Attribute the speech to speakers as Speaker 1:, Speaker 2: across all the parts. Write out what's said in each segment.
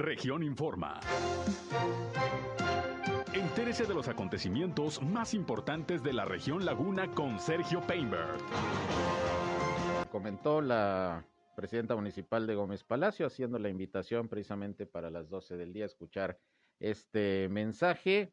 Speaker 1: Región Informa. Entérese de los acontecimientos más importantes de la región Laguna con Sergio Painberg.
Speaker 2: Comentó la presidenta municipal de Gómez Palacio haciendo la invitación precisamente para las 12 del día a escuchar este mensaje,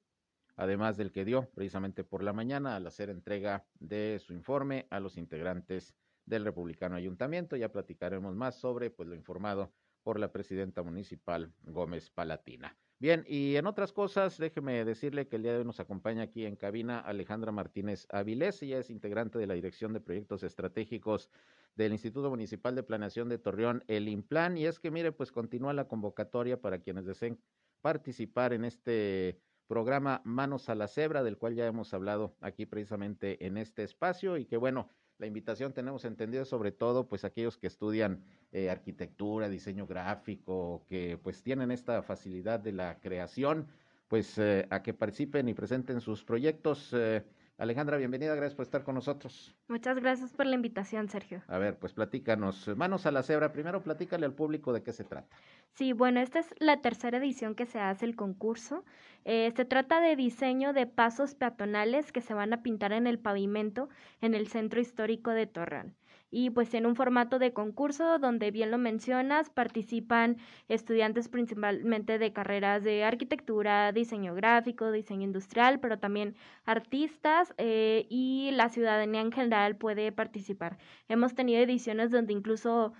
Speaker 2: además del que dio precisamente por la mañana al hacer entrega de su informe a los integrantes del Republicano Ayuntamiento. Ya platicaremos más sobre pues lo informado por la presidenta municipal Gómez Palatina. Bien, y en otras cosas, déjeme decirle que el día de hoy nos acompaña aquí en cabina Alejandra Martínez Avilés, ella es integrante de la Dirección de Proyectos Estratégicos del Instituto Municipal de Planeación de Torreón, el IMPLAN, y es que mire, pues continúa la convocatoria para quienes deseen participar en este programa Manos a la Cebra, del cual ya hemos hablado aquí precisamente en este espacio, y que bueno, la invitación tenemos entendido sobre todo pues aquellos que estudian eh, arquitectura, diseño gráfico, que pues tienen esta facilidad de la creación, pues eh, a que participen y presenten sus proyectos. Eh, Alejandra, bienvenida, gracias por estar con nosotros.
Speaker 3: Muchas gracias por la invitación, Sergio.
Speaker 2: A ver, pues platícanos, manos a la cebra, primero platícale al público de qué se trata.
Speaker 3: Sí, bueno, esta es la tercera edición que se hace el concurso. Eh, se trata de diseño de pasos peatonales que se van a pintar en el pavimento en el centro histórico de Torreón y pues en un formato de concurso donde bien lo mencionas, participan estudiantes principalmente de carreras de arquitectura, diseño gráfico, diseño industrial, pero también artistas eh, y la ciudadanía en general puede participar. Hemos tenido ediciones donde incluso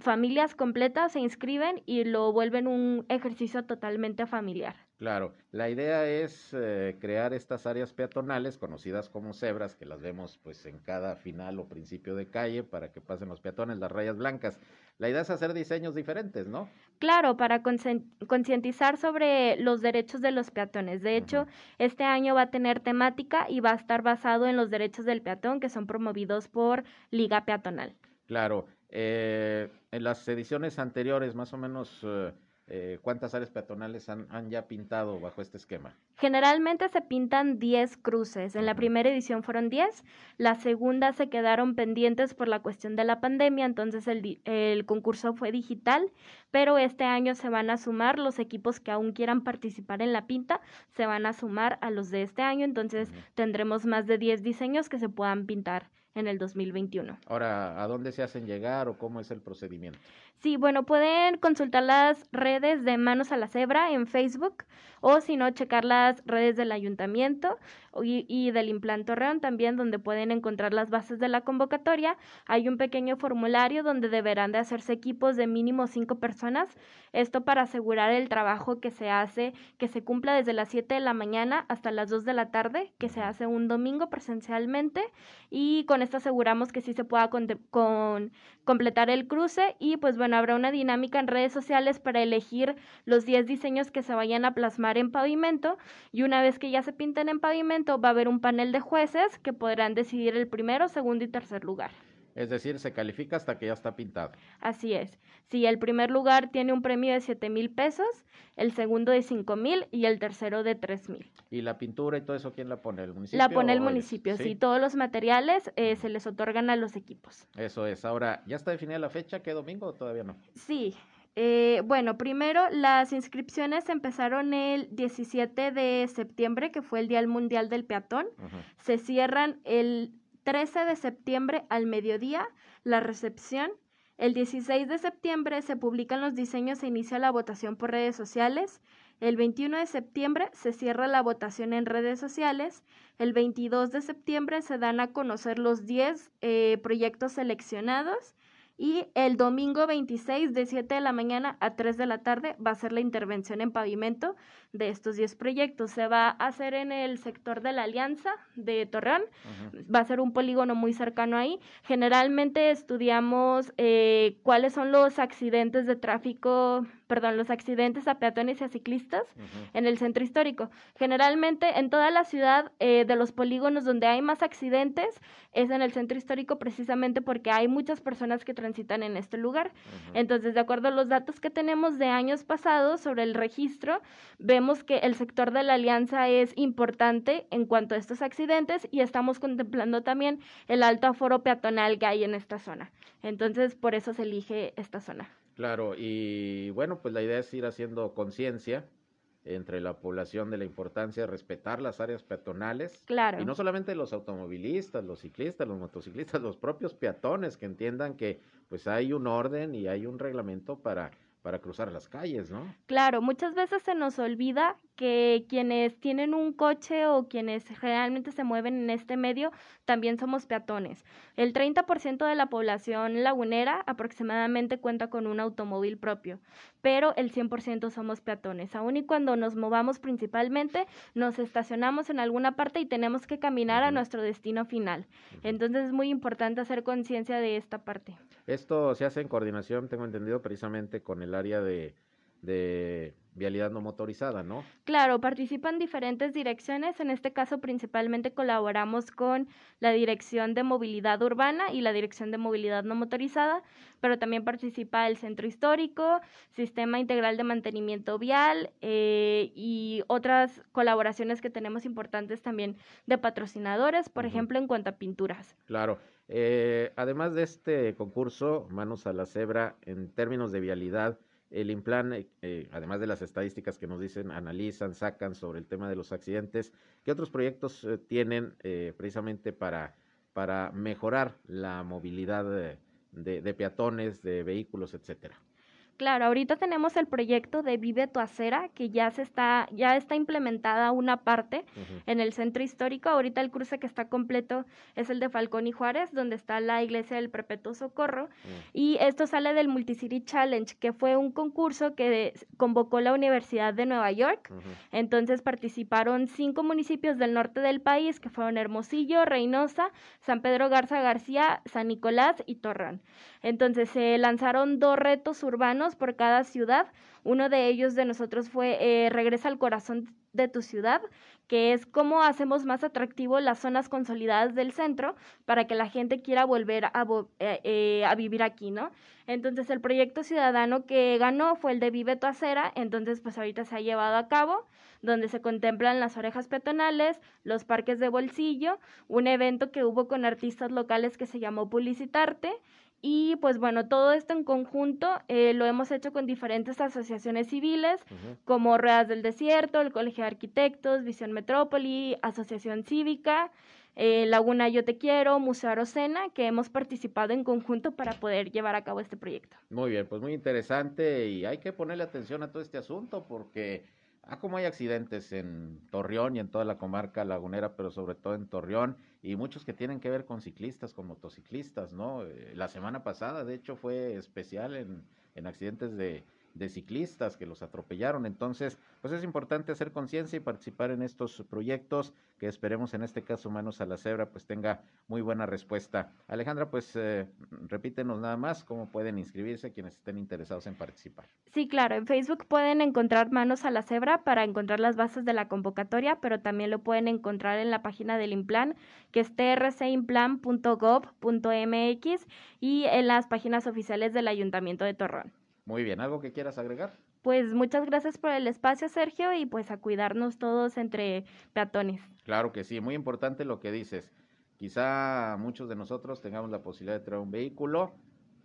Speaker 3: familias completas se inscriben y lo vuelven un ejercicio totalmente familiar.
Speaker 2: Claro, la idea es eh, crear estas áreas peatonales conocidas como cebras, que las vemos pues en cada final o principio de calle para que pasen los peatones, las rayas blancas. La idea es hacer diseños diferentes, ¿no?
Speaker 3: Claro, para concientizar sobre los derechos de los peatones. De hecho, este año va a tener temática y va a estar basado en los derechos del peatón que son promovidos por Liga Peatonal.
Speaker 2: Claro, eh, en las ediciones anteriores, más o menos... Eh, eh, ¿cuántas áreas peatonales han, ya pintado bajo este esquema?
Speaker 3: Generalmente se pintan 10 cruces. En la primera edición fueron 10, la segunda se quedaron pendientes por la cuestión de la pandemia, entonces el, el concurso fue digital, pero este año se van a sumar los equipos que aún quieran participar en la pinta, se van a sumar a los de este año, entonces tendremos más de 10 diseños que se puedan pintar en el 2021.
Speaker 2: Ahora, ¿a dónde se hacen llegar o cómo es el procedimiento?
Speaker 3: Sí, bueno, pueden consultar las redes de Manos a la Cebra en Facebook o si no, checar las redes del ayuntamiento y, del Implanto Torreón también, donde pueden encontrar las bases de la convocatoria. Hay un pequeño formulario donde deberán de hacerse equipos de mínimo cinco personas, esto para asegurar el trabajo que se hace, que se cumpla desde las 7 de la mañana hasta las 2 de la tarde, que se hace un domingo presencialmente y con esto aseguramos que sí se pueda con, con, completar el cruce y pues bueno, habrá una dinámica en redes sociales para elegir los 10 diseños que se vayan a plasmar en pavimento y una vez que ya se pinten en pavimento va a haber un panel de jueces que podrán decidir el primero, segundo y tercer lugar.
Speaker 2: Es decir, se califica hasta que ya está pintado.
Speaker 3: Así es. Si el primer lugar tiene un premio de 7 mil pesos, el segundo de 5 mil y el tercero de 3 mil.
Speaker 2: ¿Y la pintura y todo eso quién la pone? ¿El municipio?
Speaker 3: La pone el municipio, ¿sí? Todos los materiales eh, se les otorgan a los equipos.
Speaker 2: Eso es. Ahora, ¿ya está definida la fecha? ¿Qué domingo o todavía no?
Speaker 3: Sí. Eh, bueno, primero las inscripciones empezaron el 17 de septiembre, que fue el Día Mundial del Peatón. Se cierran el 13 de septiembre al mediodía la recepción. El 16 de septiembre se publican los diseños e inicia la votación por redes sociales. El 21 de septiembre se cierra la votación en redes sociales. El 22 de septiembre se dan a conocer los 10 eh, proyectos seleccionados. Y el domingo 26 de 7 de la mañana a 3 de la tarde va a ser la intervención en pavimento de estos 10 proyectos. Se va a hacer en el sector de la Alianza de Torreón. Va a ser un polígono muy cercano ahí. Generalmente estudiamos eh, cuáles son los accidentes de tráfico, perdón, los accidentes a peatones y a ciclistas en el centro histórico. Generalmente en toda la ciudad eh, de los polígonos donde hay más accidentes es en el centro histórico precisamente porque hay muchas personas que transitan en este lugar. Entonces, de acuerdo a los datos que tenemos de años pasados sobre el registro, vemos que el sector de la alianza es importante en cuanto a estos accidentes y estamos contemplando también el alto aforo peatonal que hay en esta zona. Entonces, por eso se elige esta zona.
Speaker 2: Claro, y bueno, pues la idea es ir haciendo conciencia entre la población de la importancia de respetar las áreas peatonales.
Speaker 3: Claro.
Speaker 2: Y no solamente los automovilistas, los ciclistas, los motociclistas, los propios peatones que entiendan que pues hay un orden y hay un reglamento para para cruzar las calles, ¿no?
Speaker 3: Claro, muchas veces se nos olvida que quienes tienen un coche o quienes realmente se mueven en este medio también somos peatones. El 30% de la población lagunera aproximadamente cuenta con un automóvil propio, pero el 100% somos peatones. Aun y cuando nos movamos principalmente, nos estacionamos en alguna parte y tenemos que caminar a nuestro destino final. Entonces es muy importante hacer conciencia de esta parte.
Speaker 2: Esto se hace en coordinación, tengo entendido, precisamente con el área de, de vialidad no motorizada, ¿no?
Speaker 3: Claro, participan diferentes direcciones, en este caso principalmente colaboramos con la Dirección de Movilidad Urbana y la Dirección de Movilidad no motorizada, pero también participa el Centro Histórico, Sistema Integral de Mantenimiento Vial eh, y otras colaboraciones que tenemos importantes también de patrocinadores, por ejemplo, en cuanto a pinturas.
Speaker 2: Claro. Eh, además de este concurso, Manos a la Cebra, en términos de vialidad, el Implan, eh, eh, además de las estadísticas que nos dicen, analizan, sacan sobre el tema de los accidentes, ¿qué otros proyectos eh, tienen precisamente para, para mejorar la movilidad de, de peatones, de vehículos, etcétera?
Speaker 3: Claro, ahorita tenemos el proyecto de Vive tu acera, que ya se está, ya está implementada una parte en el centro histórico. Ahorita el cruce que está completo es el de Falcón y Juárez, donde está la iglesia del Perpetuo Socorro. Mm. Y esto sale del Multicity Challenge, que fue un concurso que convocó la Universidad de Nueva York. Entonces participaron cinco municipios del norte del país, que fueron Hermosillo, Reynosa, San Pedro Garza García, San Nicolás y Torreón. Entonces se lanzaron dos retos urbanos por cada ciudad. Uno de ellos de nosotros fue eh, Regresa al corazón de tu ciudad, que es cómo hacemos más atractivo las zonas consolidadas del centro para que la gente quiera volver a, eh, eh, a vivir aquí, ¿no? Entonces el proyecto ciudadano que ganó fue el de Vive tu acera, entonces pues ahorita se ha llevado a cabo, donde se contemplan las orejas peatonales, los parques de bolsillo, un evento que hubo con artistas locales que se llamó Publicitarte, y pues bueno, todo esto en conjunto eh, lo hemos hecho con diferentes asociaciones civiles, como Ruedas del Desierto, el Colegio de Arquitectos, Visión Metrópoli, Asociación Cívica, eh, Laguna Yo Te Quiero, Museo Arocena, que hemos participado en conjunto para poder llevar a cabo este proyecto.
Speaker 2: Muy bien, pues muy interesante y hay que ponerle atención a todo este asunto porque Ah, como hay accidentes en Torreón y en toda la comarca lagunera, pero sobre todo en Torreón, y muchos que tienen que ver con ciclistas, con motociclistas, ¿no? Eh, la semana pasada, de hecho, fue especial en, en accidentes de, de ciclistas que los atropellaron. Entonces, pues es importante hacer conciencia y participar en estos proyectos que esperemos en este caso Manos a la Cebra pues tenga muy buena respuesta. Alejandra, pues eh, repítenos nada más cómo pueden inscribirse quienes estén interesados en participar.
Speaker 3: Sí, claro, en Facebook pueden encontrar Manos a la Cebra para encontrar las bases de la convocatoria, pero también lo pueden encontrar en la página del Implan, que es trcimplan.gov.mx y en las páginas oficiales del Ayuntamiento de Torrón.
Speaker 2: Muy bien, ¿algo que quieras agregar?
Speaker 3: Pues muchas gracias por el espacio, Sergio, y pues a cuidarnos todos entre peatones.
Speaker 2: Claro que sí, muy importante lo que dices. Quizá muchos de nosotros tengamos la posibilidad de traer un vehículo,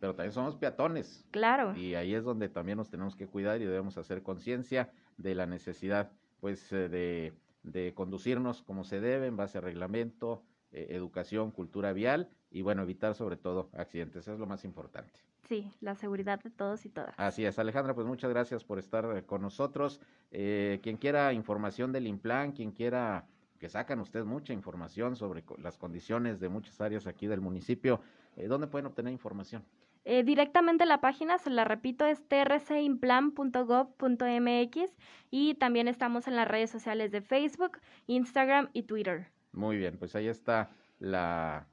Speaker 2: pero también somos peatones.
Speaker 3: Claro.
Speaker 2: Y ahí es donde también nos tenemos que cuidar y debemos hacer conciencia de la necesidad, pues, eh, de, de, conducirnos como se debe, en base a reglamento, eh, educación, cultura vial y, bueno, evitar sobre todo accidentes. Eso es lo más importante.
Speaker 3: Sí, la seguridad de todos y todas.
Speaker 2: Así es, Alejandra, pues muchas gracias por estar eh, con nosotros. Eh, quien quiera información del Implan, quien quiera que sacan ustedes mucha información sobre las condiciones de muchas áreas aquí del municipio, eh, ¿dónde pueden obtener información?
Speaker 3: Eh, directamente la página, se la repito, es trcimplan.gov.mx y también estamos en las redes sociales de Facebook, Instagram y Twitter.
Speaker 2: Muy bien, pues ahí está la,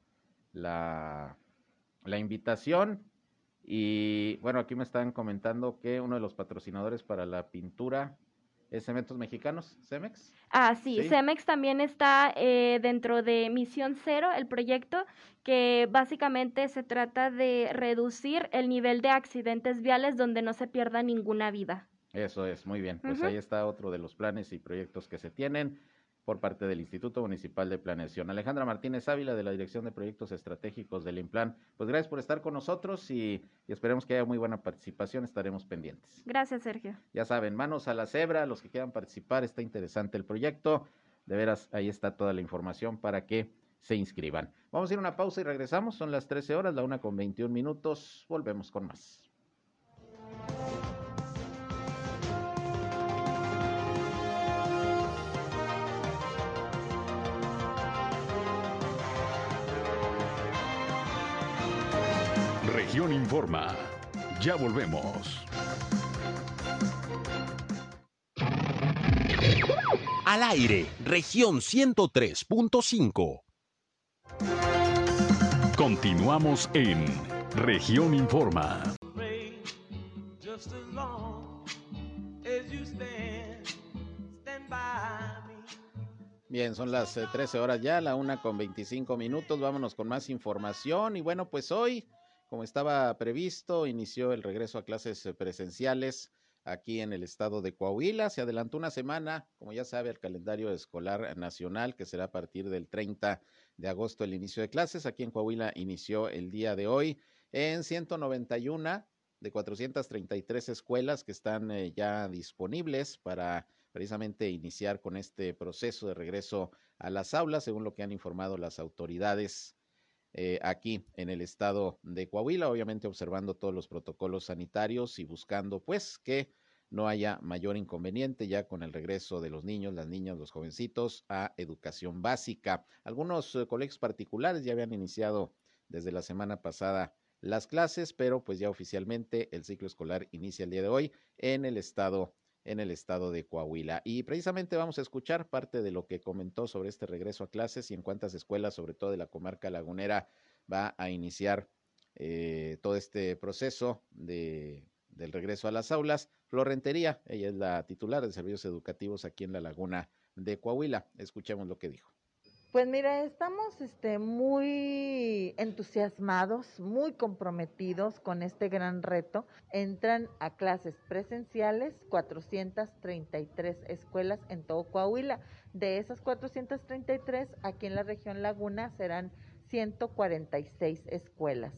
Speaker 2: la, la invitación y bueno, aquí me están comentando que uno de los patrocinadores para la pintura es Cementos Mexicanos, Cemex.
Speaker 3: Ah, sí, Cemex también está eh, dentro de Misión Cero, el proyecto que básicamente se trata de reducir el nivel de accidentes viales donde no se pierda ninguna vida.
Speaker 2: Eso es, muy bien. Pues ahí está otro de los planes y proyectos que se tienen. Por parte del Instituto Municipal de Planeación. Alejandra Martínez Ávila, de la Dirección de Proyectos Estratégicos del Implan. Pues gracias por estar con nosotros y, esperemos que haya muy buena participación. Estaremos pendientes.
Speaker 3: Gracias, Sergio.
Speaker 2: Ya saben, manos a la cebra, los que quieran participar, está interesante el proyecto. De veras, ahí está toda la información para que se inscriban. Vamos a ir a una pausa y regresamos. Son las 13 horas, la una con 21 minutos. Volvemos con más.
Speaker 1: Región Informa. Ya volvemos.
Speaker 4: Al aire, región 103.5.
Speaker 1: Continuamos en región Informa.
Speaker 2: Bien, son las 13 eh, horas ya, la una con 25 minutos. Vámonos con más información. Y bueno, pues hoy como estaba previsto, inició el regreso a clases eh, presenciales aquí en el estado de Coahuila. Se adelantó una semana, como ya sabe, el calendario escolar nacional, que será a partir del 30 de agosto el inicio de clases. Aquí en Coahuila inició el día de hoy en 191 de 433 escuelas que están eh, ya disponibles para precisamente iniciar con este proceso de regreso a las aulas, según lo que han informado las autoridades eh, aquí en el estado de Coahuila, obviamente observando todos los protocolos sanitarios y buscando pues que no haya mayor inconveniente ya con el regreso de los niños, las niñas, los jovencitos a educación básica. Algunos eh, colegios particulares ya habían iniciado desde la semana pasada las clases, pero pues ya oficialmente el ciclo escolar inicia el día de hoy en el estado en el estado de Coahuila. Y precisamente vamos a escuchar parte de lo que comentó sobre este regreso a clases y en cuántas escuelas, sobre todo de la comarca lagunera, va a iniciar eh, todo este proceso de, del regreso a las aulas. Florentería, ella es la titular de servicios educativos aquí en la laguna de Coahuila. Escuchemos lo que dijo.
Speaker 5: Pues mira, estamos este, muy entusiasmados, muy comprometidos con este gran reto. Entran a clases presenciales 433 escuelas en todo Coahuila. De esas 433, aquí en la región Laguna serán 146 escuelas.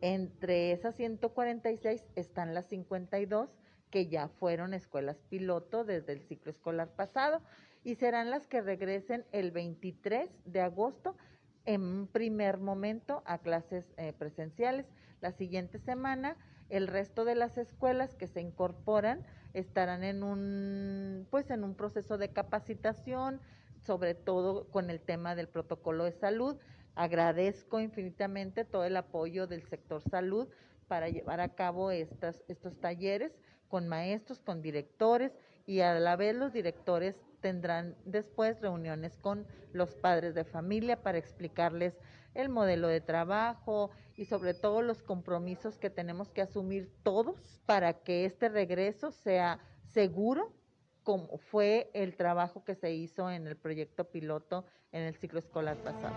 Speaker 5: Entre esas 146 están las 52 que ya fueron escuelas piloto desde el ciclo escolar pasado y serán las que regresen el 23 de agosto en primer momento a clases eh, presenciales. La siguiente semana, el resto de las escuelas que se incorporan estarán en un, pues en un proceso de capacitación, sobre todo con el tema del protocolo de salud. Agradezco infinitamente todo el apoyo del sector salud para llevar a cabo estas, estos talleres con maestros, con directores y a la vez los directores tendrán después reuniones con los padres de familia para explicarles el modelo de trabajo y sobre todo los compromisos que tenemos que asumir todos para que este regreso sea seguro como fue el trabajo que se hizo en el proyecto piloto en el ciclo escolar pasado.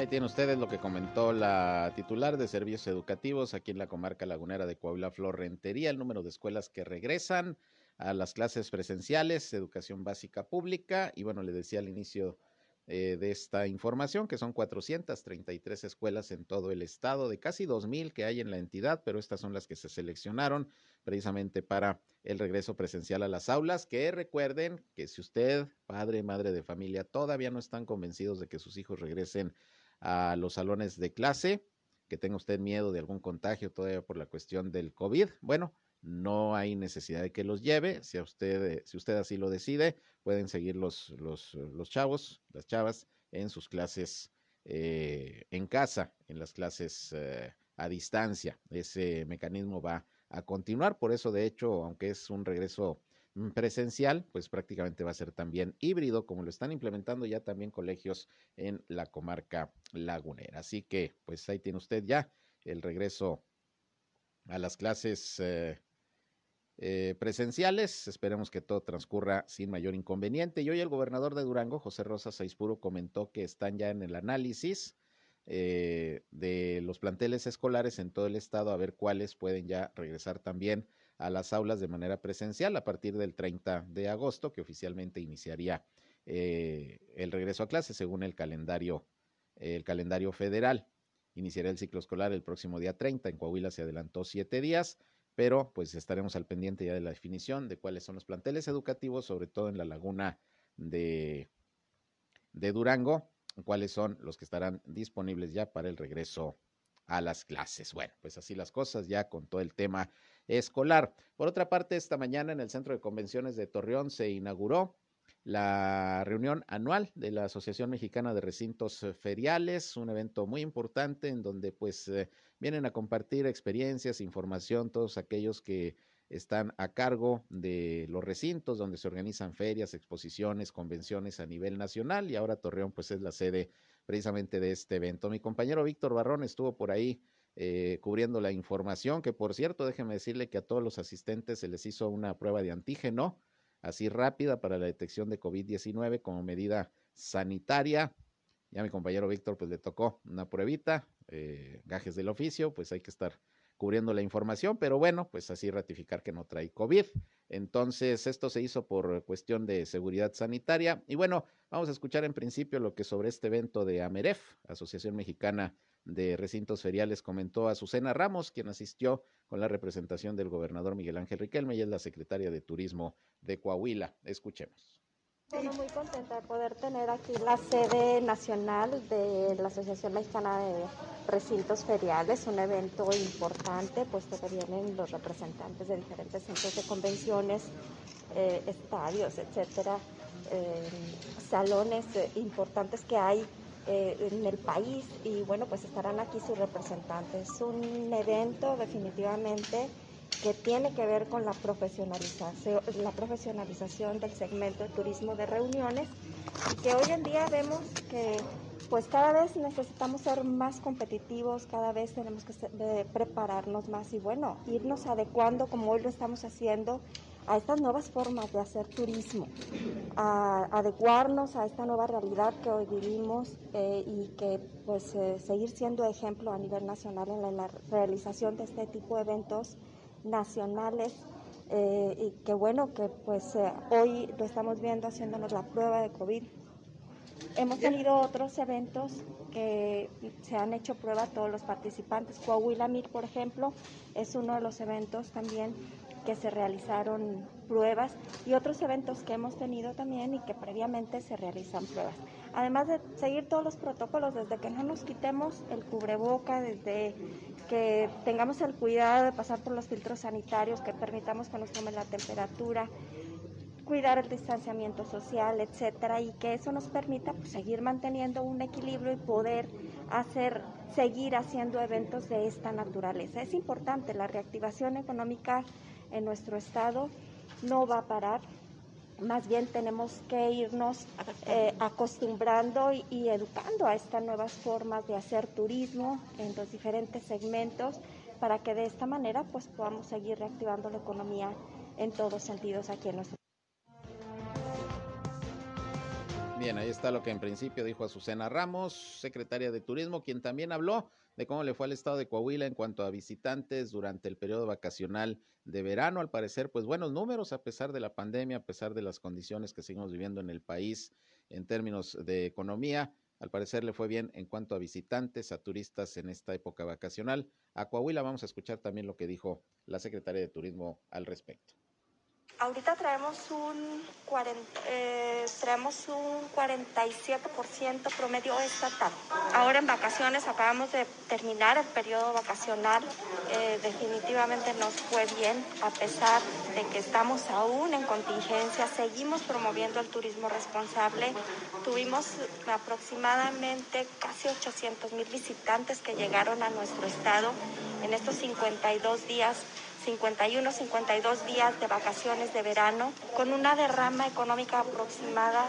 Speaker 2: Ahí tienen ustedes lo que comentó la titular de servicios educativos aquí en la comarca lagunera de Coahuila, Flor Rentería, el número de escuelas que regresan a las clases presenciales, educación básica pública, y bueno, le decía al inicio eh, de esta información que son 433 escuelas en todo el estado, de casi 2.000 que hay en la entidad, pero estas son las que se seleccionaron precisamente para el regreso presencial a las aulas, que recuerden que si usted, padre, madre de familia, todavía no están convencidos de que sus hijos regresen a los salones de clase, que tenga usted miedo de algún contagio todavía por la cuestión del COVID, bueno, no hay necesidad de que los lleve. Si, usted, eh, si así lo decide, pueden seguir los, los, los chavos, las chavas, en sus clases eh, en casa, en las clases eh, a distancia. Ese mecanismo va a continuar. Por eso, de hecho, aunque es un regreso presencial, pues prácticamente va a ser también híbrido, como lo están implementando ya también colegios en la comarca lagunera. Así que, pues ahí tiene usted ya el regreso a las clases eh, presenciales. Esperemos que todo transcurra sin mayor inconveniente. Y hoy el gobernador de Durango, José Rosa Saizpuro, comentó que están ya en el análisis eh, de los planteles escolares en todo el estado a ver cuáles pueden ya regresar también a las aulas de manera presencial a partir del 30 de agosto, que oficialmente iniciaría eh, el regreso a clases según el calendario, el calendario federal. Iniciará el ciclo escolar el próximo día 30. En Coahuila se adelantó siete días, pero pues estaremos al pendiente ya de la definición de cuáles son los planteles educativos, sobre todo en la laguna de, de Durango, cuáles son los que estarán disponibles ya para el regreso a las clases. Bueno, pues así las cosas ya con todo el tema escolar. Por otra parte, esta mañana en el Centro de Convenciones de Torreón se inauguró la reunión anual de la Asociación Mexicana de Recintos Feriales, un evento muy importante en donde pues eh, vienen a compartir experiencias, información, todos aquellos que están a cargo de los recintos donde se organizan ferias, exposiciones, convenciones a nivel nacional y ahora Torreón pues es la sede precisamente de este evento. Mi compañero Víctor Barrón estuvo por ahí eh, cubriendo la información, que por cierto, déjeme decirle que a todos los asistentes se les hizo una prueba de antígeno, así rápida para la detección de COVID-19 como medida sanitaria. Ya mi compañero Víctor pues le tocó una pruebita, eh, gajes del oficio, pues hay que estar cubriendo la información, pero bueno, pues así ratificar que no trae COVID. Entonces, esto se hizo por cuestión de seguridad sanitaria. Y bueno, vamos a escuchar en principio lo que sobre este evento de AMEREF, Asociación Mexicana de Recintos Feriales, comentó Azucena Ramos, quien asistió con la representación del gobernador Miguel Ángel Riquelme y es la secretaria de Turismo de Coahuila. Escuchemos.
Speaker 6: Bueno, muy contenta de poder tener aquí la sede nacional de la Asociación Mexicana de Recintos Feriales, un evento importante, puesto que vienen los representantes de diferentes centros de convenciones, eh, estadios, etcétera, eh, salones eh, importantes que hay en el país y bueno, pues estarán aquí sus representantes. Es un evento definitivamente que tiene que ver con la profesionalización, la profesionalización del segmento de turismo de reuniones y que hoy en día vemos que pues cada vez necesitamos ser más competitivos, cada vez tenemos que prepararnos más y bueno, irnos adecuando como hoy lo estamos haciendo a estas nuevas formas de hacer turismo, a adecuarnos a esta nueva realidad que hoy vivimos eh, y que pues eh, seguir siendo ejemplo a nivel nacional en la realización de este tipo de eventos nacionales eh, y que bueno que pues eh, hoy lo estamos viendo haciéndonos la prueba de COVID. Hemos tenido otros eventos que se han hecho prueba a todos los participantes. Coahuila Mir, por ejemplo, es uno de los eventos también que se realizaron pruebas y otros eventos que hemos tenido también y que previamente se realizan pruebas. Además de seguir todos los protocolos, desde que no nos quitemos el cubreboca, desde que tengamos el cuidado de pasar por los filtros sanitarios, que permitamos que nos tome la temperatura, cuidar el distanciamiento social, etcétera, y que eso nos permita pues, seguir manteniendo un equilibrio y poder hacer, seguir haciendo eventos de esta naturaleza. Es importante, la reactivación económica en nuestro estado no va a parar, más bien tenemos que irnos eh, acostumbrando y, educando a estas nuevas formas de hacer turismo en los diferentes segmentos para que de esta manera pues podamos seguir reactivando la economía en todos sentidos aquí en nuestro
Speaker 2: Bien, ahí está lo que en principio dijo Azucena Ramos, secretaria de Turismo, quien también habló de cómo le fue al estado de Coahuila en cuanto a visitantes durante el periodo vacacional de verano. Al parecer, pues buenos números a pesar de la pandemia, a pesar de las condiciones que seguimos viviendo en el país en términos de economía. Al parecer le fue bien en cuanto a visitantes, a turistas en esta época vacacional. A Coahuila vamos a escuchar también lo que dijo la secretaria de Turismo al respecto.
Speaker 6: Ahorita traemos un, 40, eh, traemos un 47% promedio estatal. Ahora en vacaciones acabamos de terminar el periodo vacacional. Eh, definitivamente nos fue bien a pesar de que estamos aún en contingencia. Seguimos promoviendo el turismo responsable. Tuvimos aproximadamente casi 800 mil visitantes que llegaron a nuestro estado en estos 52 días 51, 52 días de vacaciones de verano, con una derrama económica aproximada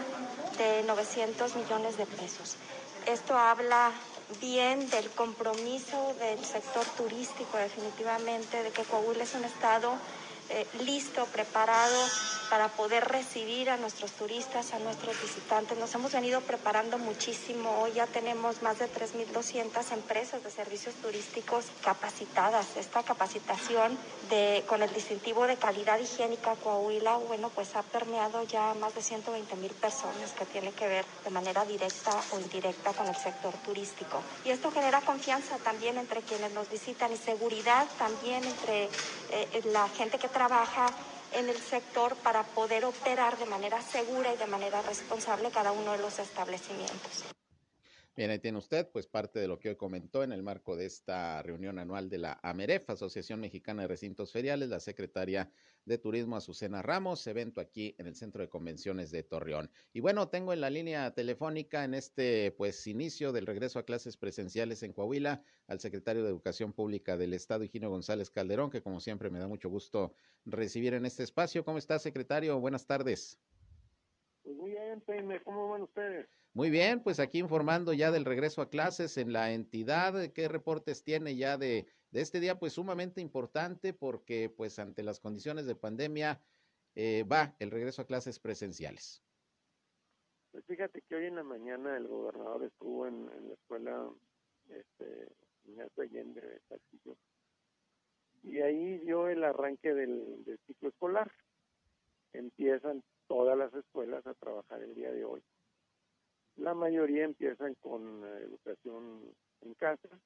Speaker 6: de 900 millones de pesos. Esto habla bien del compromiso del sector turístico definitivamente, de que Coahuila es un estado eh, listo, preparado para poder recibir a nuestros turistas, a nuestros visitantes. Nos hemos venido preparando muchísimo. Hoy ya tenemos más de 3.200 empresas de servicios turísticos capacitadas. Esta capacitación de, con el distintivo de calidad higiénica Coahuila, bueno, pues ha permeado ya más de 120 mil personas que tiene que ver de manera directa o indirecta con el sector turístico. Y esto genera confianza también entre quienes nos visitan y seguridad también entre eh, la gente que trabaja en el sector para poder operar de manera segura y de manera responsable cada uno de los establecimientos.
Speaker 2: Bien, ahí tiene usted pues parte de lo que hoy comentó en el marco de esta reunión anual de la AMEREF, Asociación Mexicana de Recintos Feriales, la secretaria de Turismo Azucena Ramos, evento aquí en el Centro de Convenciones de Torreón. Y bueno, tengo en la línea telefónica en este pues inicio del regreso a clases presenciales en Coahuila al secretario de Educación Pública del Estado, Higino González Calderón, que como siempre me da mucho gusto recibir en este espacio. ¿Cómo está, secretario? Buenas tardes.
Speaker 7: Pues muy bien, ¿cómo van ustedes?
Speaker 2: Muy bien, pues aquí informando ya del regreso a clases en la entidad, qué reportes tiene ya de, de este día, pues sumamente importante porque pues ante las condiciones de pandemia eh, va el regreso a clases presenciales.
Speaker 7: Pues fíjate que hoy en la mañana el gobernador estuvo en, la escuela este, Ignacio Allende Saltillo y ahí dio el arranque del, del ciclo escolar. Empiezan todas las escuelas a trabajar el día de hoy la mayoría empiezan con educación en casa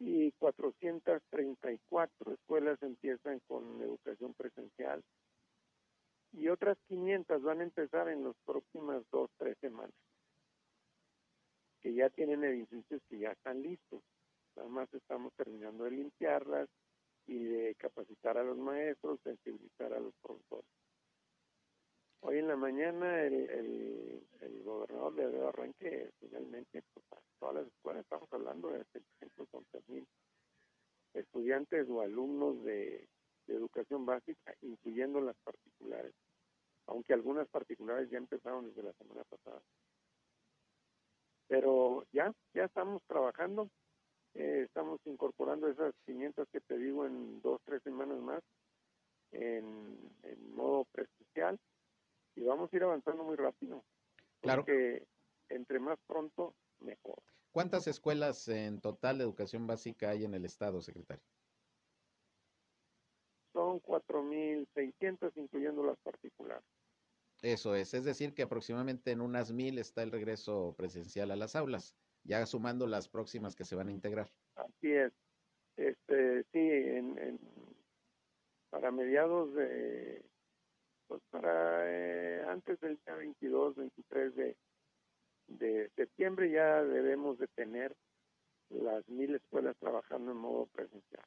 Speaker 7: y 434 escuelas empiezan con educación presencial y otras 500 van a empezar en las próximas dos, tres semanas, que ya tienen edificios que ya están listos. Nada más estamos terminando de limpiarlas y de capacitar a los maestros, sensibilizar a los profesores. Hoy en la mañana el, el, gobernador dio arranque finalmente pues, todas las escuelas. Estamos hablando de 711 mil estudiantes o alumnos de, educación básica, incluyendo las particulares. Aunque algunas particulares ya empezaron desde la semana pasada. Pero ya, ya estamos trabajando. Eh, estamos incorporando esas 500 que te digo en dos, tres semanas más en, en modo presencial y vamos a ir avanzando muy rápido.
Speaker 2: Claro.
Speaker 7: que entre más pronto, mejor.
Speaker 2: ¿Cuántas escuelas en total de educación básica hay en el estado, secretario?
Speaker 7: Son 4.600, incluyendo las particulares.
Speaker 2: Eso es, es decir, que aproximadamente en unas mil está el regreso presencial a las aulas, ya sumando las próximas que se van a integrar.
Speaker 7: Así es. Este, sí, en para mediados de pues para eh, antes del día 22, 23 de, de septiembre ya debemos de tener las mil escuelas trabajando en modo presencial.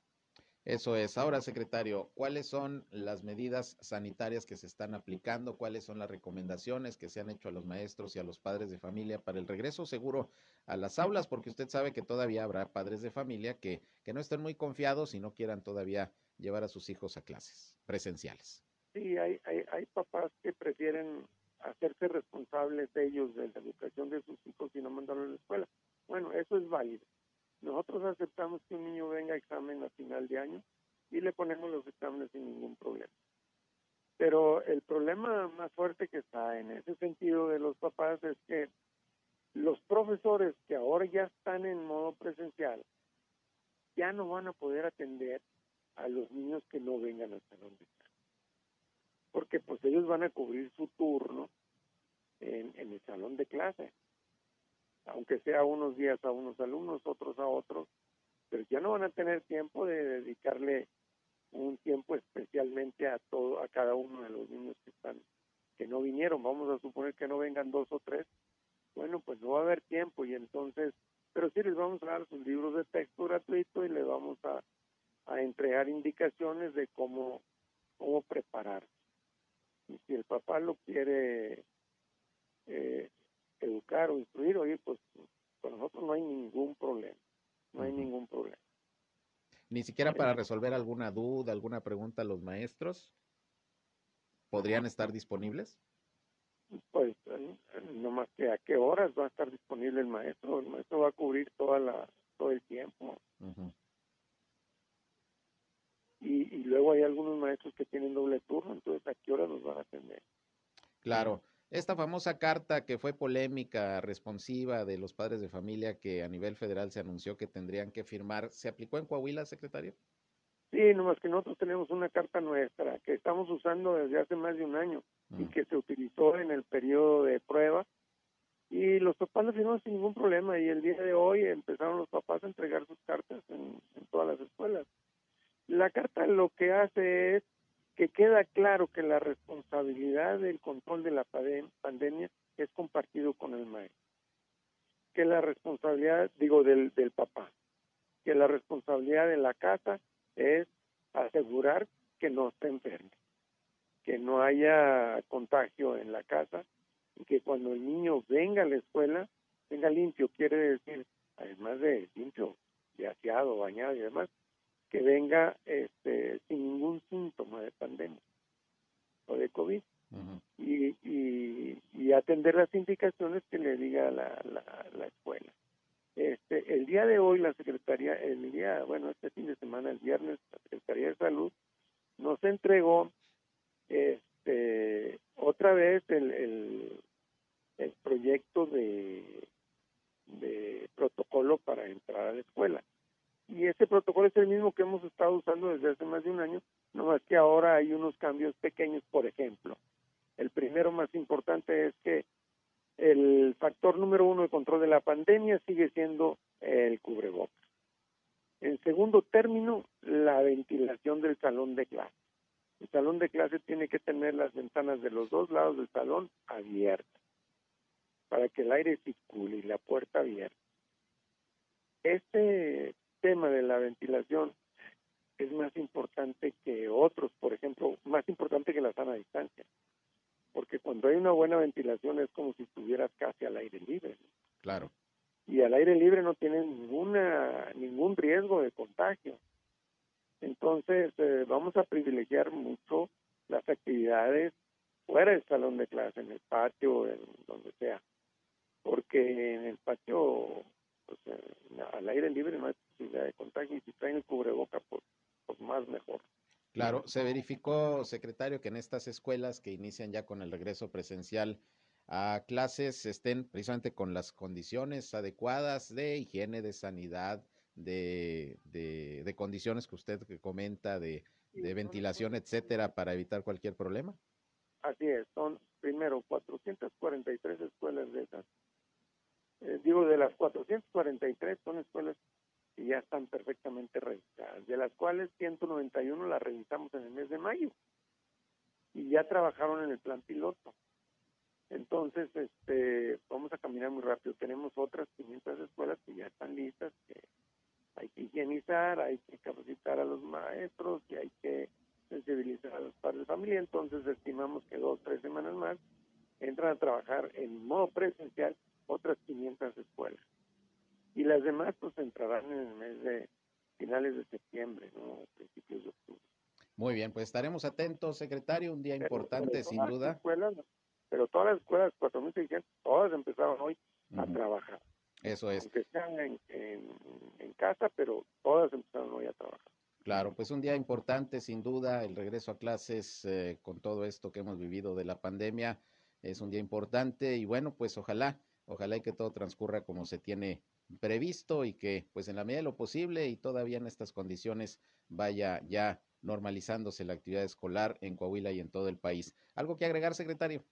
Speaker 2: Eso es. Ahora, secretario, ¿cuáles son las medidas sanitarias que se están aplicando? ¿Cuáles son las recomendaciones que se han hecho a los maestros y a los padres de familia para el regreso seguro a las aulas? Porque usted sabe que todavía habrá padres de familia que, que no estén muy confiados y no quieran todavía llevar a sus hijos a clases presenciales.
Speaker 7: Sí, hay, hay, hay papás que prefieren hacerse responsables de ellos, de la educación de sus hijos y no mandarlos a la escuela. Bueno, eso es válido. Nosotros aceptamos que un niño venga a examen a final de año y le ponemos los exámenes sin ningún problema. Pero el problema más fuerte que está en ese sentido de los papás es que los profesores que ahora ya están en modo presencial ya no van a poder atender a los niños que no vengan al salón de porque pues ellos van a cubrir su turno en, el salón de clase, aunque sea unos días a unos alumnos, otros a otros, pero ya no van a tener tiempo de dedicarle un tiempo especialmente a todo, a cada uno de los niños que están, que no vinieron, vamos a suponer que no vengan dos o tres, bueno, pues no va a haber tiempo y entonces, pero sí les vamos a dar sus libros de texto gratuito y les vamos a, a entregar indicaciones de cómo, cómo prepararse. Y si el papá lo quiere eh, educar o instruir, oye, pues con nosotros no hay ningún problema, no hay ningún problema.
Speaker 2: Ni siquiera para resolver alguna duda, alguna pregunta los maestros, ¿podrían estar disponibles?
Speaker 7: Pues no más que a qué horas va a estar disponible el maestro, el maestro va a cubrir toda la todo el tiempo. Y, y luego hay algunos maestros que tienen doble turno, entonces ¿a qué hora nos van a atender?
Speaker 2: Claro. Esta famosa carta que fue polémica, responsiva de los padres de familia que a nivel federal se anunció que tendrían que firmar, ¿se aplicó en Coahuila, secretario?
Speaker 7: Sí, nomás que nosotros tenemos una carta nuestra que estamos usando desde hace más de un año y que se utilizó en el periodo de prueba y los papás la firmaron sin ningún problema y el día de hoy empezaron los papás a entregar sus cartas en, en todas las escuelas. La carta lo que hace es que queda claro que la responsabilidad del control de la pandemia es compartido con el maestro, que la responsabilidad, digo, del, del papá, que la responsabilidad de la casa es asegurar que no esté enfermo, que no haya contagio en la casa y que cuando el niño venga a la escuela venga limpio, quiere decir, además de limpio, de aseado, bañado y demás, que venga este, sin ningún síntoma de pandemia o de COVID. Y, y, y, atender las indicaciones que le diga la, la, la, escuela. Este, el día de hoy la Secretaría, el día, bueno, este fin de semana, el viernes, la Secretaría de Salud nos entregó este, otra vez el, el, el proyecto de, de protocolo para entrar a la escuela y ese protocolo es el mismo que hemos estado usando desde hace más de un año, no más que ahora hay unos cambios pequeños, por ejemplo. El primero más importante es que el factor número uno de control de la pandemia sigue siendo el cubrebocas. En segundo término, la ventilación del salón de clase. El salón de clase tiene que tener las ventanas de los dos lados del salón abiertas para que el aire circule y la puerta abierta. Este tema de la ventilación es más importante que otros, por ejemplo, más importante que la sana distancia. Porque cuando hay una buena ventilación es como si estuvieras casi al aire libre.
Speaker 2: Claro.
Speaker 7: Y al aire libre no tienes ninguna, ningún riesgo de contagio. Entonces, eh, vamos a privilegiar mucho las actividades fuera del salón de clase, en el patio, en donde sea. Porque en el patio pues, eh, al aire libre no hay posibilidad de contagio y si traen el cubreboca, pues, pues más mejor.
Speaker 2: Claro, se verificó, secretario, que en estas escuelas que inician ya con el regreso presencial a clases estén precisamente con las condiciones adecuadas de higiene, de sanidad, de, de, condiciones que usted comenta, de, de ventilación, etcétera, para evitar cualquier problema.
Speaker 7: Así es, son primero 443 escuelas de esas eh, digo, de las 443 son escuelas que ya están perfectamente revisadas, de las cuales 191 las revisamos en el mes de mayo y ya trabajaron en el plan piloto. Entonces, este, vamos a caminar muy rápido. Tenemos otras 500 escuelas que ya están listas, que hay que higienizar, hay que capacitar a los maestros, y hay que sensibilizar a los padres de familia. Entonces, estimamos que dos, tres semanas más entran a trabajar en modo presencial otras 500 escuelas. Y las demás pues entrarán en el mes de finales de septiembre, ¿no? Principios de octubre.
Speaker 2: Muy bien, pues estaremos atentos, secretario, un día importante sin duda.
Speaker 7: Escuelas, pero todas las escuelas, 4.600, todas empezaron hoy a trabajar.
Speaker 2: Eso es.
Speaker 7: Aunque sean en, en, casa, pero todas empezaron hoy a trabajar.
Speaker 2: Claro, pues un día importante, sin duda, el regreso a clases eh, con todo esto que hemos vivido de la pandemia es un día importante y bueno, pues ojalá Ojalá y que todo transcurra como se tiene previsto y que, pues en la medida de lo posible y todavía en estas condiciones, vaya ya normalizándose la actividad escolar en Coahuila y en todo el país. ¿Algo que agregar, secretario?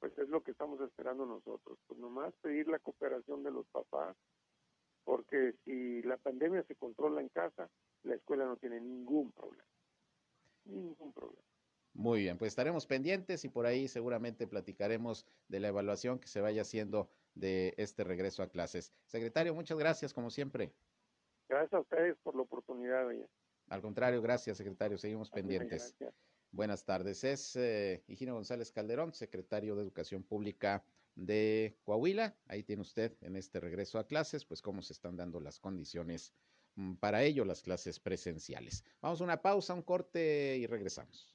Speaker 7: Pues es lo que estamos esperando nosotros, pues nomás pedir la cooperación de los papás, porque si la pandemia se controla en casa, la escuela no tiene ningún problema. Ningún problema.
Speaker 2: Muy bien, pues estaremos pendientes y por ahí seguramente platicaremos de la evaluación que se vaya haciendo de este regreso a clases. Secretario, muchas gracias, como siempre.
Speaker 7: Gracias a ustedes por la oportunidad.
Speaker 2: Al contrario, gracias, secretario. Seguimos pendientes. Buenas tardes. Es eh, Higino González Calderón, secretario de Educación Pública de Coahuila. Ahí tiene usted en este regreso a clases, pues cómo se están dando las condiciones mm, para ello, las clases presenciales. Vamos a una pausa, un corte y regresamos.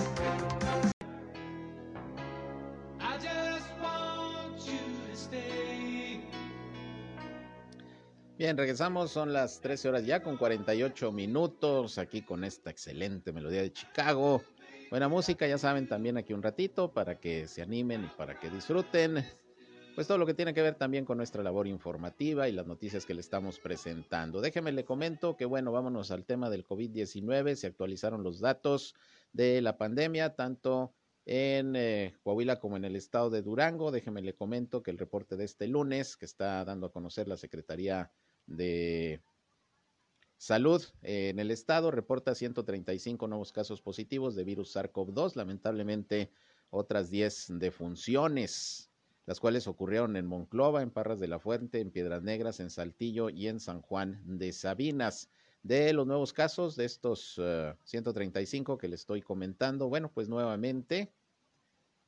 Speaker 2: Bien, regresamos, son las 13 horas ya con 48 minutos, aquí con esta excelente melodía de Chicago. Buena música, ya saben, también aquí un ratito para que se animen y para que disfruten. Pues todo lo que tiene que ver también con nuestra labor informativa y las noticias que le estamos presentando. Déjeme le comento que bueno, vámonos al tema del COVID-19. Se actualizaron los datos de la pandemia, tanto en eh, Coahuila como en el estado de Durango. Déjeme le comento que el reporte de este lunes que está dando a conocer la Secretaría de Salud en el estado reporta 135 nuevos casos positivos de virus SARS-CoV-2, lamentablemente otras 10 defunciones, las cuales ocurrieron en Monclova, en Parras de la Fuente, en Piedras Negras, en Saltillo y en San Juan de Sabinas. De los nuevos casos, de estos 135 eh, que le estoy comentando, bueno, pues nuevamente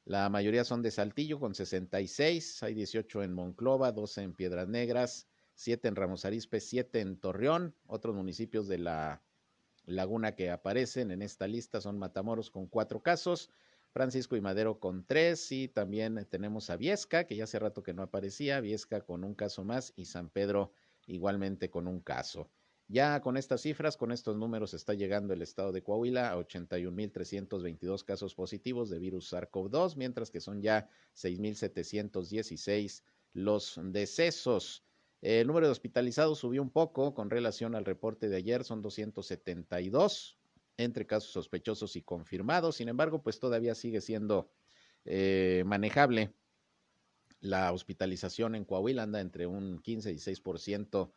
Speaker 2: la mayoría son de Saltillo con 66, hay 18 en Monclova, 12 en Piedras Negras, siete en Ramos Arizpe, siete en Torreón. Otros municipios de la laguna que aparecen en esta lista son Matamoros con cuatro casos, Francisco y Madero con tres, y también tenemos a Viesca, que ya hace rato que no aparecía, Viesca con un caso más, y San Pedro igualmente con un caso. Ya con estas cifras, con estos números, está llegando el estado de Coahuila a 81.322 casos positivos de virus SARS-CoV-2, mientras que son ya 6.716 los decesos. El número de hospitalizados subió un poco con relación al reporte de ayer, son 272 entre casos sospechosos y confirmados. Sin embargo, pues todavía sigue siendo eh, manejable. La hospitalización en Coahuila anda entre un 15 y 6%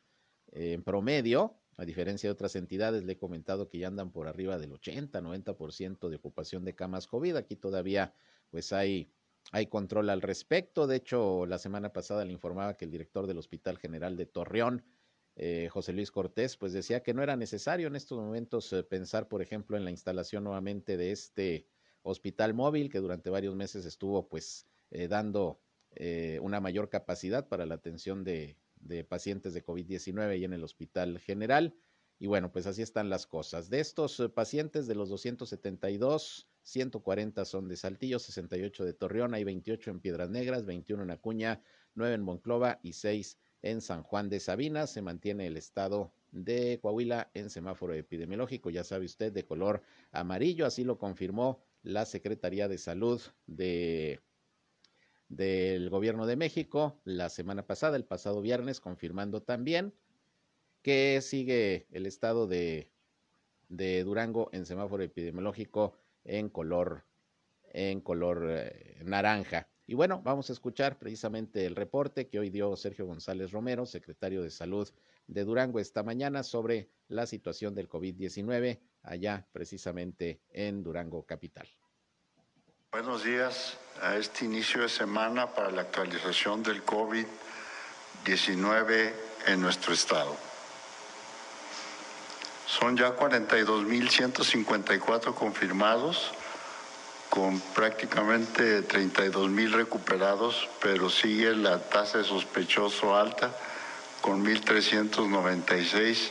Speaker 2: en promedio, a diferencia de otras entidades, le he comentado que ya andan por arriba del 80, 90% de ocupación de camas COVID. Aquí todavía pues hay hay control al respecto. De hecho, la semana pasada le informaba que el director del Hospital General de Torreón, eh, José Luis Cortés, pues decía que no era necesario en estos momentos eh, pensar, por ejemplo, en la instalación nuevamente de este hospital móvil que durante varios meses estuvo pues eh, dando una mayor capacidad para la atención de, de pacientes de COVID-19 y en el Hospital General. Y bueno, pues así están las cosas. De estos pacientes, de los 272, 140 son de Saltillo, 68 de Torreón, hay 28 en Piedras Negras, 21 en Acuña, 9 en Monclova y 6 en San Juan de Sabinas. Se mantiene el estado de Coahuila en semáforo epidemiológico, ya sabe usted, de color amarillo, así lo confirmó la Secretaría de Salud de del Gobierno de México la semana pasada, el pasado viernes, confirmando también que sigue el estado de Durango en semáforo epidemiológico en color, en color eh, naranja. Y bueno, vamos a escuchar precisamente el reporte que hoy dio Sergio González Romero, secretario de Salud de Durango esta mañana sobre la situación del COVID-19 allá precisamente en Durango Capital.
Speaker 8: Buenos días a este inicio de semana para la actualización del COVID-19 en nuestro estado. Son ya 42.154 confirmados, con prácticamente 32.000 recuperados, pero sigue la tasa de sospechoso alta, con 1.396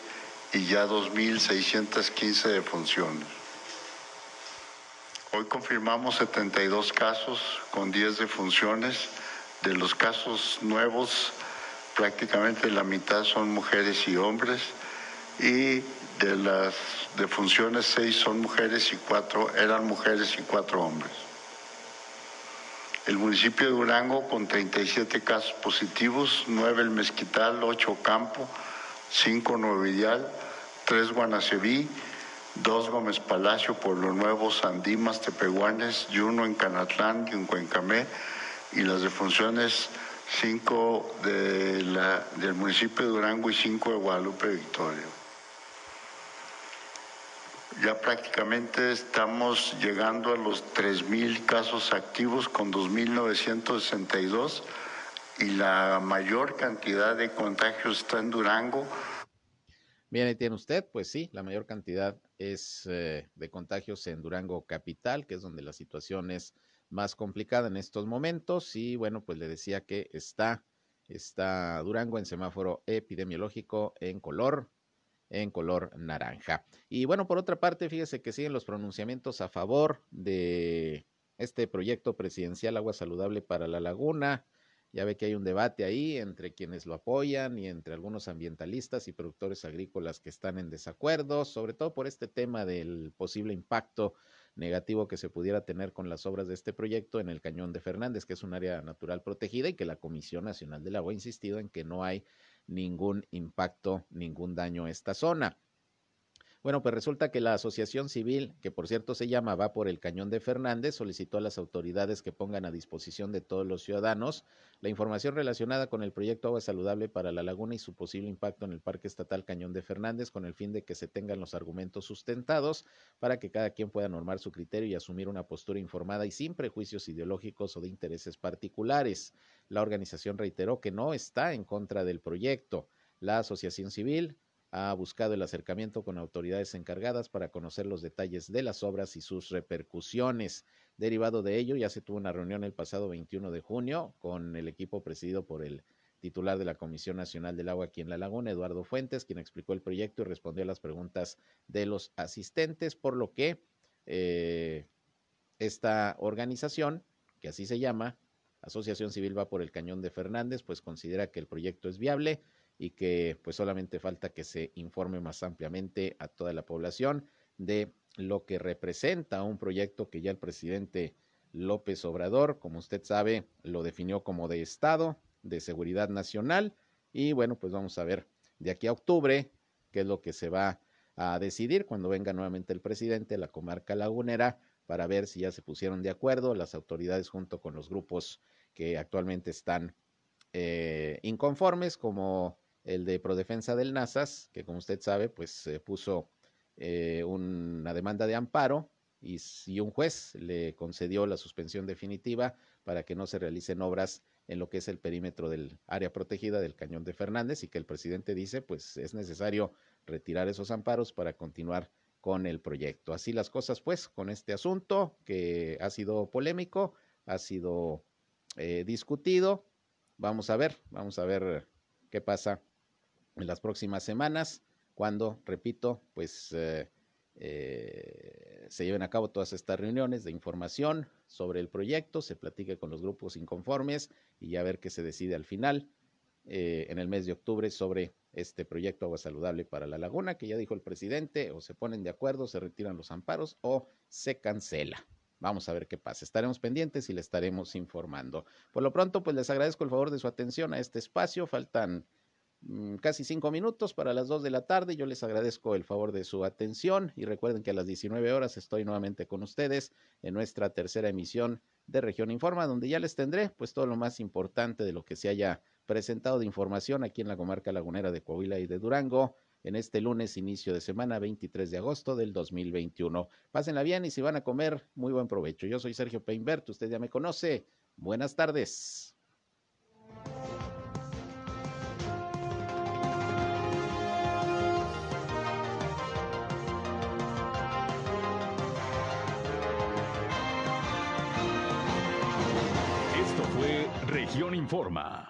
Speaker 8: y ya 2.615 defunciones. Hoy confirmamos 72 casos con 10 defunciones. De los casos nuevos, prácticamente la mitad son mujeres y hombres y de las defunciones seis son mujeres y cuatro eran mujeres y cuatro hombres. El municipio de Durango con 37 casos positivos, 9 el Mezquital, 8 Campo, 5 Nuevo tres Guanaceví, 2 Gómez Palacio, Pueblo Nuevo, Sandimas, Tepehuanes y uno en Canatlán y en Cuencamé y las defunciones 5 de del municipio de Durango y 5 de Guadalupe Victoria ya prácticamente estamos llegando a los 3.000 casos activos con 2.962 y la mayor cantidad de contagios está en Durango.
Speaker 2: Bien, ahí tiene usted, pues sí, la mayor cantidad es eh, de contagios en Durango Capital, que es donde la situación es más complicada en estos momentos. Y bueno, pues le decía que está, está Durango en semáforo epidemiológico en color, en color naranja. Y bueno, por otra parte, fíjese que siguen los pronunciamientos a favor de este proyecto presidencial Agua Saludable para la Laguna. Ya ve que hay un debate ahí entre quienes lo apoyan y entre algunos ambientalistas y productores agrícolas que están en desacuerdo, sobre todo por este tema del posible impacto negativo que se pudiera tener con las obras de este proyecto en el Cañón de Fernández, que es un área natural protegida y que la Comisión Nacional del Agua ha insistido en que no hay ningún impacto, ningún daño a esta zona. Bueno, pues resulta que la asociación civil, que por cierto se llama Va por el Cañón de Fernández, solicitó a las autoridades que pongan a disposición de todos los ciudadanos la información relacionada con el proyecto Agua Saludable para la Laguna y su posible impacto en el Parque Estatal Cañón de Fernández, con el fin de que se tengan los argumentos sustentados para que cada quien pueda normar su criterio y asumir una postura informada y sin prejuicios ideológicos o de intereses particulares. La organización reiteró que no está en contra del proyecto. La asociación civil ha buscado el acercamiento con autoridades encargadas para conocer los detalles de las obras y sus repercusiones. Derivado de ello, ya se tuvo una reunión el pasado 21 de junio con el equipo presidido por el titular de la Comisión Nacional del Agua aquí en La Laguna, Eduardo Fuentes, quien explicó el proyecto y respondió a las preguntas de los asistentes, por lo que eh, esta organización, que así se llama, Asociación Civil Va por el Cañón de Fernández, pues considera que el proyecto es viable y que pues solamente falta que se informe más ampliamente a toda la población de lo que representa un proyecto que ya el presidente López Obrador, como usted sabe, lo definió como de Estado, de seguridad nacional. Y bueno, pues vamos a ver de aquí a octubre qué es lo que se va a decidir cuando venga nuevamente el presidente de la comarca lagunera para ver si ya se pusieron de acuerdo las autoridades junto con los grupos que actualmente están eh, inconformes como el de Prodefensa del NASAS, que como usted sabe, pues se puso eh, una demanda de amparo y, si un juez le concedió la suspensión definitiva para que no se realicen obras en lo que es el perímetro del área protegida del Cañón de Fernández y que el presidente dice, pues es necesario retirar esos amparos para continuar con el proyecto. Así las cosas, pues, con este asunto que ha sido polémico, ha sido eh, discutido. Vamos a ver, vamos a ver qué pasa en las próximas semanas, cuando, repito, pues eh, eh, se lleven a cabo todas estas reuniones de información sobre el proyecto, se platique con los grupos inconformes y ya ver qué se decide al final eh, en el mes de octubre sobre este proyecto Agua Saludable para la Laguna, que ya dijo el presidente, o se ponen de acuerdo, se retiran los amparos o se cancela. Vamos a ver qué pasa. Estaremos pendientes y le estaremos informando. Por lo pronto, pues les agradezco el favor de su atención a este espacio. Faltan Mm, casi cinco minutos para las dos de la tarde. Yo les agradezco el favor de su atención y recuerden que a las 19 horas estoy nuevamente con ustedes en nuestra tercera emisión de Región Informa, donde ya les tendré pues todo lo más importante de lo que se haya presentado de información aquí en la comarca lagunera de Coahuila y de Durango en este lunes inicio de semana 23 de agosto del 2021. Pásenla bien y si van a comer, muy buen provecho. Yo soy Sergio Peinbert, usted ya me conoce. Buenas tardes.
Speaker 1: Región Informa.